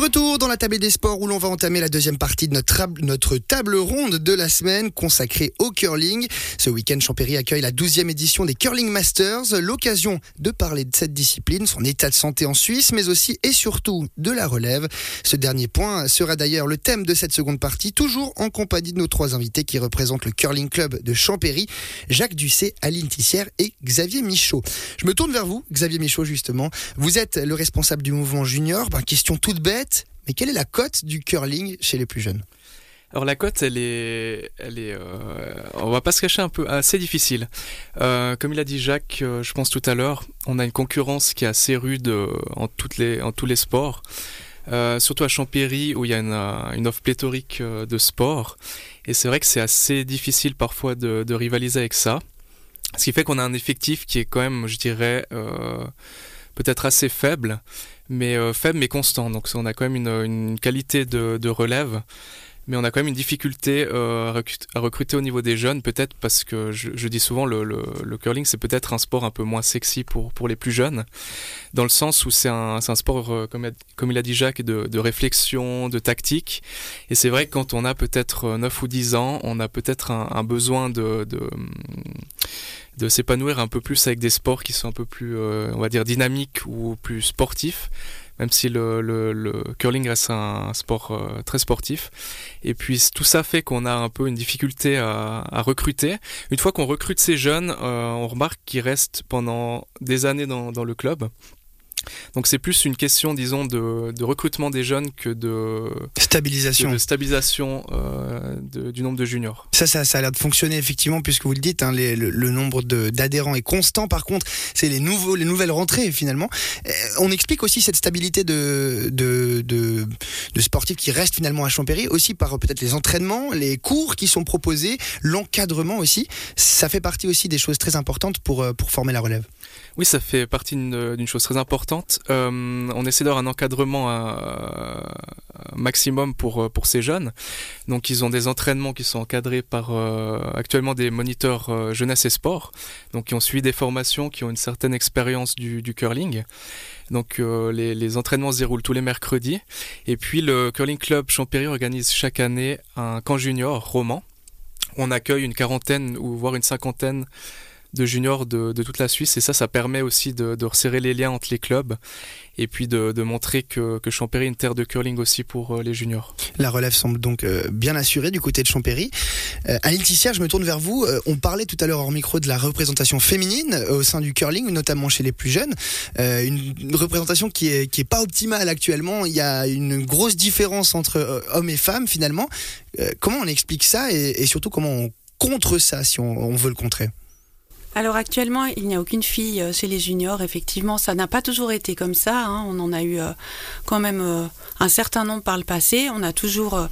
retour dans la table des sports où l'on va entamer la deuxième partie de notre, notre table ronde de la semaine consacrée au curling. Ce week-end, Champéry accueille la 12e édition des Curling Masters, l'occasion de parler de cette discipline, son état de santé en Suisse, mais aussi et surtout de la relève. Ce dernier point sera d'ailleurs le thème de cette seconde partie, toujours en compagnie de nos trois invités qui représentent le Curling Club de Champéry, Jacques Ducet, Aline Tissière et Xavier Michaud. Je me tourne vers vous, Xavier Michaud justement. Vous êtes le responsable du mouvement junior. Ben, question toute bête mais quelle est la cote du curling chez les plus jeunes? Alors la cote, elle est, elle est, euh, on va pas se cacher un peu, assez difficile. Euh, comme il a dit Jacques, euh, je pense tout à l'heure, on a une concurrence qui est assez rude en tous les sports. surtout à Champéry où il y a une, offre pléthorique de sports. Et c'est vrai que c'est assez difficile parfois de, rivaliser avec ça. Ce qui fait qu'on a un effectif qui est quand même, je dirais, peut-être assez faible mais euh, faible mais constant. Donc on a quand même une, qualité de, relève, mais on a quand même une difficulté euh, à, recruter, au niveau des jeunes, peut-être parce que je, dis souvent le, le, curling c'est peut-être un sport un peu moins sexy pour, pour les plus jeunes, dans le sens où c'est un, sport, euh, comme, comme il a dit Jacques, de, réflexion, de tactique. Et c'est vrai que quand on a peut-être 9 ou 10 ans, on a peut-être un, besoin de de s'épanouir un peu plus avec des sports qui sont un peu plus, euh, on va dire, dynamiques ou plus sportifs, même si le, curling reste un, sport euh, très sportif. Et puis tout ça fait qu'on a un peu une difficulté à, recruter. Une fois qu'on recrute ces jeunes, euh, on remarque qu'ils restent pendant des années dans le club. Donc c'est plus une question, disons, de, recrutement des jeunes que de stabilisation, de stabilisation euh, du nombre de juniors. Ça, ça, ça a l'air de fonctionner effectivement, puisque vous le dites, hein, le, nombre d'adhérents est constant. Par contre, c'est les, nouveaux, les nouvelles rentrées finalement. Euh, on explique aussi cette stabilité de, de, de, de sportifs qui restent finalement à Champéry, aussi par peut-être les entraînements, les cours qui sont proposés, l'encadrement aussi. Ça fait partie aussi des choses très importantes pour, euh, pour former la relève. Oui, ça fait partie d'une chose très importante. Euh, on essaie d'avoir un encadrement euh, maximum pour, euh, pour ces jeunes. Donc ils ont des entraînements qui sont encadrés par actuellement des moniteurs jeunesse et sport, donc qui ont suivi des formations, qui ont une certaine expérience du, curling. Donc les, les, entraînements se déroulent tous les mercredis. Et puis le Curling Club Champéry organise chaque année un camp junior roman. On accueille une quarantaine ou voire une cinquantaine de juniors de, toute la Suisse et ça, ça permet aussi de, resserrer les liens entre les clubs et puis de, montrer que, que, Champéry est une terre de curling aussi pour euh, les juniors. La relève semble donc euh, bien assurée du côté de Champéry. Euh, je me tourne vers vous. on parlait tout à l'heure hors micro de la représentation féminine au sein du curling, notamment chez les plus jeunes. Une, représentation qui est, qui est pas optimale actuellement. Il y a une grosse différence entre hommes et femmes finalement. comment on explique ça et, surtout comment on contre ça si on veut le contrer? Alors actuellement, il n'y a aucune fille euh, chez les juniors. Effectivement, ça n'a pas toujours été comme ça. Hein. On en a eu euh, quand même euh, un certain nombre par le passé. On a toujours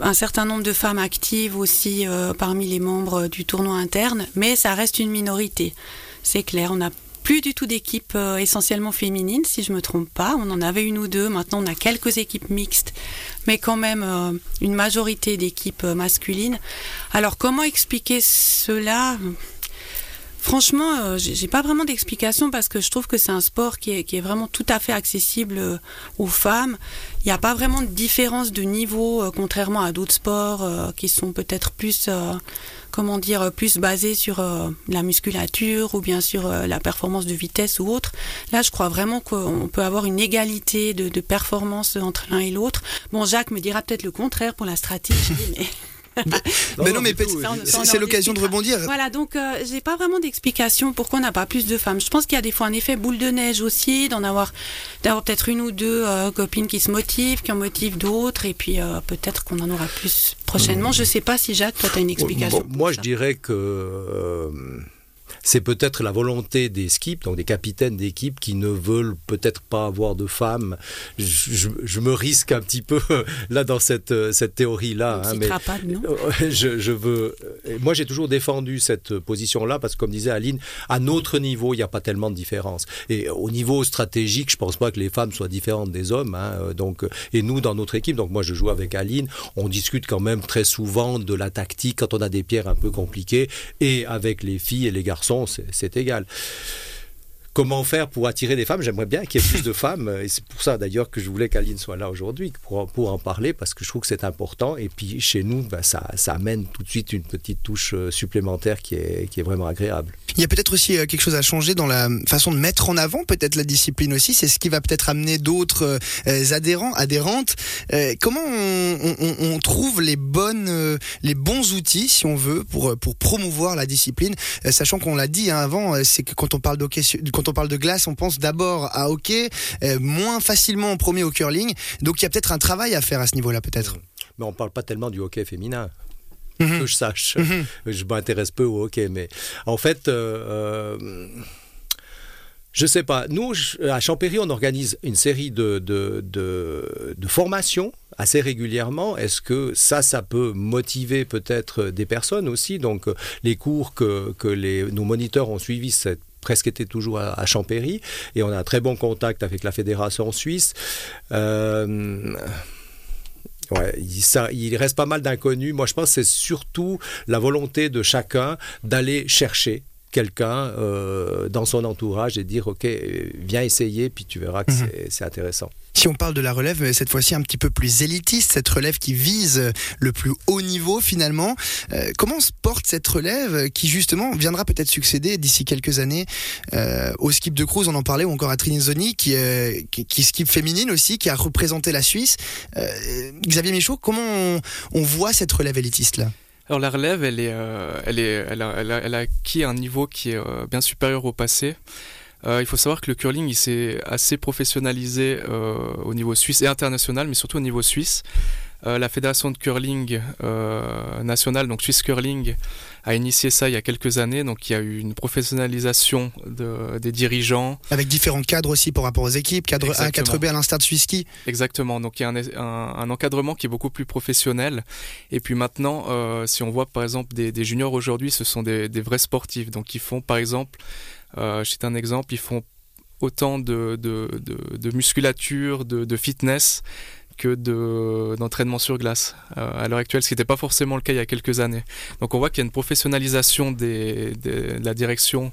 un certain nombre de femmes actives aussi parmi les membres du tournoi interne, mais ça reste une minorité. C'est clair, on n'a plus du tout d'équipes essentiellement féminines, si je me trompe pas. On en avait une ou deux. Maintenant, on a quelques équipes mixtes, mais quand même une majorité d'équipes masculines. Alors, comment expliquer cela? Franchement, euh, j'ai pas vraiment d'explication parce que je trouve que c'est un sport qui est, vraiment tout à fait accessible euh, aux femmes. Il n'y a pas vraiment de différence de niveau, euh, contrairement à d'autres sports qui sont peut-être plus, comment dire, plus basés sur la musculature ou bien sur la performance de vitesse ou autre. Là, je crois vraiment qu'on peut avoir une égalité de, de performance entre l'un et l'autre. Bon, Jacques me dira peut-être le contraire pour la stratégie, mais mais non, mais c'est l'occasion de rebondir. Voilà, donc euh, j'ai pas vraiment d'explication pourquoi on n'a pas plus de femmes. Je pense qu'il y a des fois un effet boule de neige aussi, d'en avoir, d'avoir peut-être une ou deux euh, copines qui se motivent, qui en motivent d'autres, et puis euh, peut-être qu'on en aura plus prochainement. Je sais pas si Jacques, toi, tu as une explication. moi, je dirais que c'est peut-être la volonté des skips, donc des capitaines d'équipe, qui ne veulent peut-être pas avoir de femmes. Je, me risque un petit peu là dans cette, cette théorie-là. Hein, mais non? je, je, veux. Moi, j'ai toujours défendu cette position-là parce que, comme disait Aline, à notre niveau, il n'y a pas tellement de différence. Et au niveau stratégique, je pense pas que les femmes soient différentes des hommes. Hein, donc, et nous, dans notre équipe, donc moi, je joue avec Aline, on discute quand même très souvent de la tactique quand on a des pierres un peu compliquées. Et avec les filles et les garçons c'est égal. Comment faire pour attirer des femmes J'aimerais bien qu'il y ait plus de femmes, et c'est pour ça d'ailleurs que je voulais qu'Aline soit là aujourd'hui, pour, en parler, parce que je trouve que c'est important. Et puis chez nous, ben, ça, amène tout de suite une petite touche euh, supplémentaire qui est, vraiment agréable. Il y a peut-être aussi euh, quelque chose à changer dans la façon de mettre en avant peut-être la discipline aussi. C'est ce qui va peut-être amener d'autres euh, adhérents, adhérentes. comment on, trouve les bonnes, les bons outils, si on veut, pour promouvoir la discipline, sachant qu'on l'a dit hein, avant, c'est que quand on parle quand on parle de glace, on pense d'abord à hockey, moins facilement en premier au curling. Donc il y a peut-être un travail à faire à ce niveau-là, peut-être. Mais on parle pas tellement du hockey féminin. Mhm. que je sache. Mhm. Je m'intéresse peu au hockey, mais en fait, euh, euh, je sais pas. Nous, à Champéry, on organise une série de, de, de, formations assez régulièrement. Est-ce que ça, ça peut motiver peut-être des personnes aussi? Donc, euh, les cours que, que les, nos moniteurs ont suivis, c'est presque été toujours à, Champéry et on a un très bon contact avec la fédération suisse. Euh, Ouais, ça, il reste pas mal d'inconnus. Moi, je pense que c'est surtout la volonté de chacun d'aller chercher quelqu'un euh, dans son entourage et dire ok viens essayer puis tu verras que mhm. c'est intéressant. Si on parle de la relève euh, cette fois-ci un petit peu plus élitiste, cette relève qui vise le plus haut niveau finalement, euh, comment se porte cette relève qui justement viendra peut-être succéder d'ici quelques années au skip de Cruz, on en parlait, ou encore à Trinizoni qui, qui, qui, skip féminine aussi, qui a représenté la Suisse. Xavier Michaud, comment on, on voit cette relève élitiste là alors la relève, elle, est, euh, elle, est, elle, a, elle, a, acquis un niveau qui est euh, bien supérieur au passé. Euh, il faut savoir que le curling, il s'est assez professionnalisé au niveau suisse et international, mais surtout au niveau suisse. La fédération de curling nationale, donc Swiss Curling, a initié ça il y a quelques années. Donc il y a eu une professionnalisation des dirigeants. Avec différents cadres aussi par rapport aux équipes, cadre A, 4B à l'instar de Swisski. Exactement. Donc il y a un, encadrement qui est beaucoup plus professionnel. Et puis maintenant, euh, si on voit par exemple des, juniors aujourd'hui, ce sont des, vrais sportifs. Donc ils font par exemple, euh, je un exemple, ils font autant de, musculature, de, fitness que d'entraînement sur glace euh, à l'heure actuelle, ce qui n'était pas forcément le cas il y a quelques années. Donc on voit qu'il y a une professionnalisation des, de la direction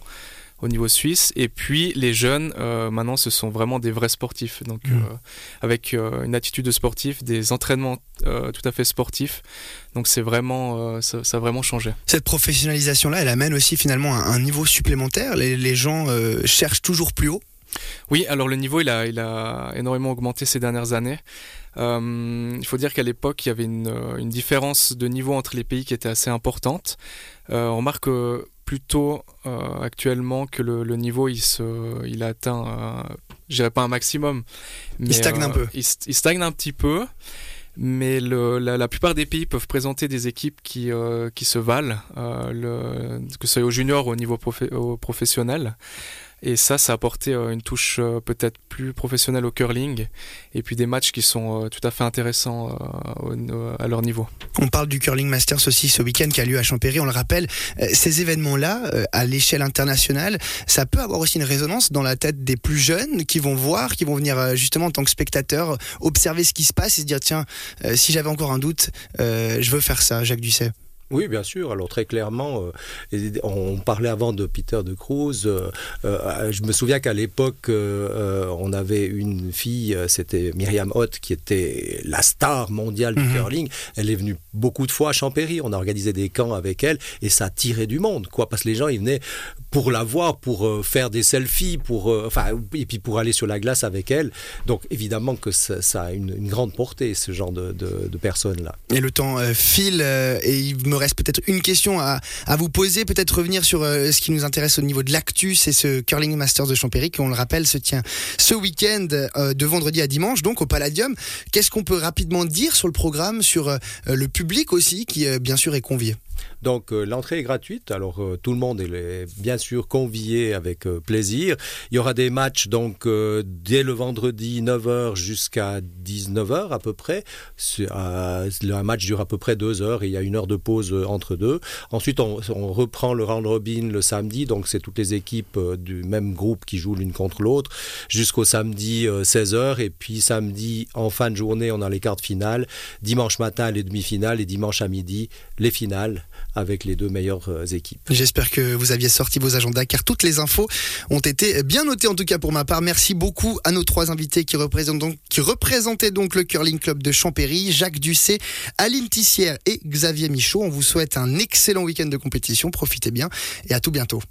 au niveau suisse. Et puis les jeunes, euh, maintenant, ce sont vraiment des vrais sportifs. Donc mmh. euh, avec une attitude de sportif, des entraînements tout à fait sportifs. Donc c'est vraiment, ça, a vraiment changé. Cette professionnalisation-là, elle amène aussi finalement un, un niveau supplémentaire. Les, les gens cherchent toujours plus haut. Oui, alors le niveau il a, il a énormément augmenté ces dernières années. Euh, il faut dire qu'à l'époque, il y avait une, euh, une, différence de niveau entre les pays qui était assez importante. Euh, on remarque plutôt actuellement que le, le, niveau il, se, il a atteint, je dirais pas un maximum, mais il stagne un peu. Il, stagne un petit peu. Mais le, la, la, plupart des pays peuvent présenter des équipes qui, qui se valent, le, que ce soit au junior ou au niveau au professionnel. Et ça, ça a apporté euh, une touche euh, peut-être plus professionnelle au curling et puis des matchs qui sont euh, tout à fait intéressants à leur niveau. On parle du Curling Masters aussi ce week-end qui a lieu à Champéry, on le rappelle. Ces événements-là, à l'échelle internationale, ça peut avoir aussi une résonance dans la tête des plus jeunes qui vont voir, qui vont venir justement en tant que spectateurs observer ce qui se passe et se dire tiens, si j'avais encore un doute, je veux faire ça, Jacques Dusset. Oui, bien sûr. Alors très clairement, euh, on parlait avant de Peter de Cruz. Euh, euh, je me souviens qu'à l'époque, on avait une fille, c'était Myriam Hoth, qui était la star mondiale du mhm. curling. Elle est venue beaucoup de fois à Champéry. On a organisé des camps avec elle et ça tirait du monde, quoi, parce que les gens ils venaient pour la voir, pour faire des selfies, pour enfin et puis pour aller sur la glace avec elle. Donc évidemment que ça, a une, grande portée ce genre de, de personnes là. Et le temps file et il me reste peut-être une question à, vous poser, peut-être revenir sur euh, ce qui nous intéresse au niveau de l'actu, c'est ce Curling Masters de Champéry qui, on le rappelle, se tient ce week-end euh, de vendredi à dimanche, donc au Palladium. Qu'est-ce qu'on peut rapidement dire sur le programme, sur euh, le public aussi, qui bien sûr est convié? Donc euh, l'entrée est gratuite, alors euh, tout le monde est bien sûr convié avec euh, plaisir. Il y aura des matchs donc dès le vendredi 9h jusqu'à 19h à peu près. un match dure à peu près deux heures et il y a une heure de pause entre deux. Ensuite on, reprend le round robin le samedi, donc c'est toutes les équipes du même groupe qui jouent l'une contre l'autre jusqu'au samedi 16h et puis samedi en fin de journée on a les quarts finales, dimanche matin les demi-finales et dimanche à midi les finales avec les deux meilleures euh, équipes. J'espère que vous aviez sorti vos agendas car toutes les infos ont été bien notées en tout cas pour ma part. Merci beaucoup à nos trois invités qui représentent donc qui représentaient donc le curling club de Champéry, Jacques Ducé, Aline Tissière et Xavier Michaud. On vous souhaite un excellent week-end de compétition. Profitez bien et à tout bientôt.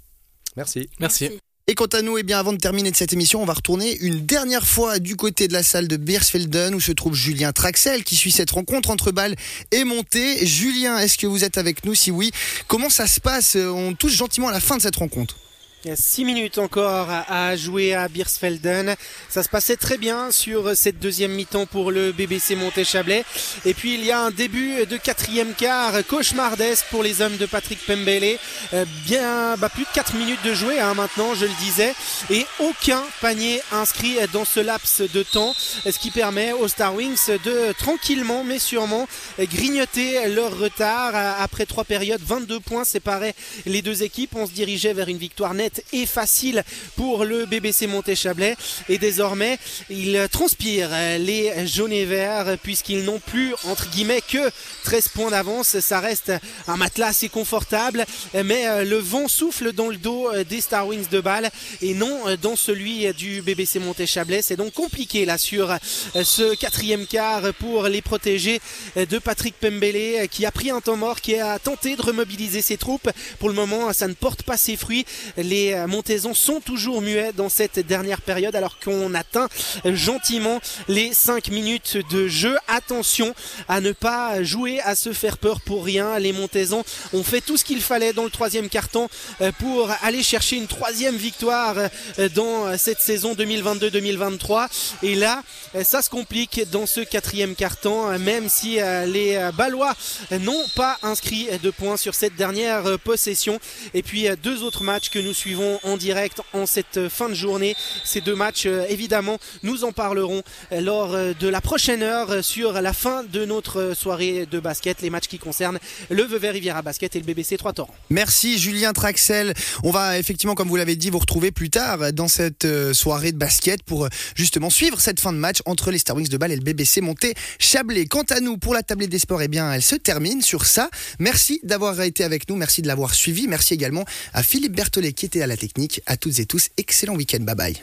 Merci. Merci. Et quant à nous, eh bien, avant de terminer de cette émission, on va retourner une dernière fois du côté de la salle de Beersfelden où se trouve Julien Traxel qui suit cette rencontre entre balles et montée. Julien, est-ce que vous êtes avec nous? Si oui, comment ça se passe? On touche gentiment à la fin de cette rencontre. Il y a 6 minutes encore à jouer à Biersfelden. Ça se passait très bien sur cette deuxième mi-temps pour le BBC Monté-Chablais. Et puis il y a un début de quatrième quart cauchemardesque pour les hommes de Patrick Pembele. Euh, bien, bah, plus de 4 minutes de jouer hein, maintenant, je le disais. Et aucun panier inscrit dans ce laps de temps. Ce qui permet aux Star Wings de tranquillement mais sûrement grignoter leur retard. Après trois périodes, 22 points séparaient les deux équipes. On se dirigeait vers une victoire nette et facile pour le BBC Monté-Chablais. Et désormais, ils transpirent les jaunes et verts puisqu'ils n'ont plus, entre guillemets, que 13 points d'avance. Ça reste un matelas assez confortable, mais euh, le vent souffle dans le dos euh, des Star Wings de balle et non euh, dans celui du BBC Monté-Chablais. C'est donc compliqué là sur ce quatrième quart pour les protégés de Patrick Pembele qui a pris un temps mort, qui a tenté de remobiliser ses troupes. Pour le moment, ça ne porte pas ses fruits. Les les euh, Montaisons sont toujours muets dans cette dernière période alors qu'on atteint gentiment les 5 minutes de jeu. Attention à ne pas jouer à se faire peur pour rien. Les Montaisons ont fait tout ce qu'il fallait dans le troisième carton euh, pour aller chercher une troisième victoire euh, dans cette saison 2022-2023. Et là, ça se complique dans ce quatrième carton, même si les Ballois n'ont pas inscrit de points sur cette dernière possession. Et puis deux autres matchs que nous suivons en direct en cette fin de journée. Ces deux matchs, euh, évidemment, nous en parlerons euh, lors euh, de la prochaine heure sur la fin de notre soirée de basket, les matchs qui concernent le Vevey Riviera Basket et le BBC 3 Torrents. Merci Julien Traxel. On va effectivement, comme vous l'avez dit, vous retrouver plus tard dans cette soirée de basket pour justement suivre cette fin de match entre les Star Wings de Bâle et le BBC monté Chablais. Quant à nous, pour la tablée des sports, eh bien, elle se termine sur ça. Merci d'avoir été avec nous, merci de l'avoir suivi. Merci également à Philippe Berthollet qui était à la technique. À toutes et tous, excellent week-end. Bye bye.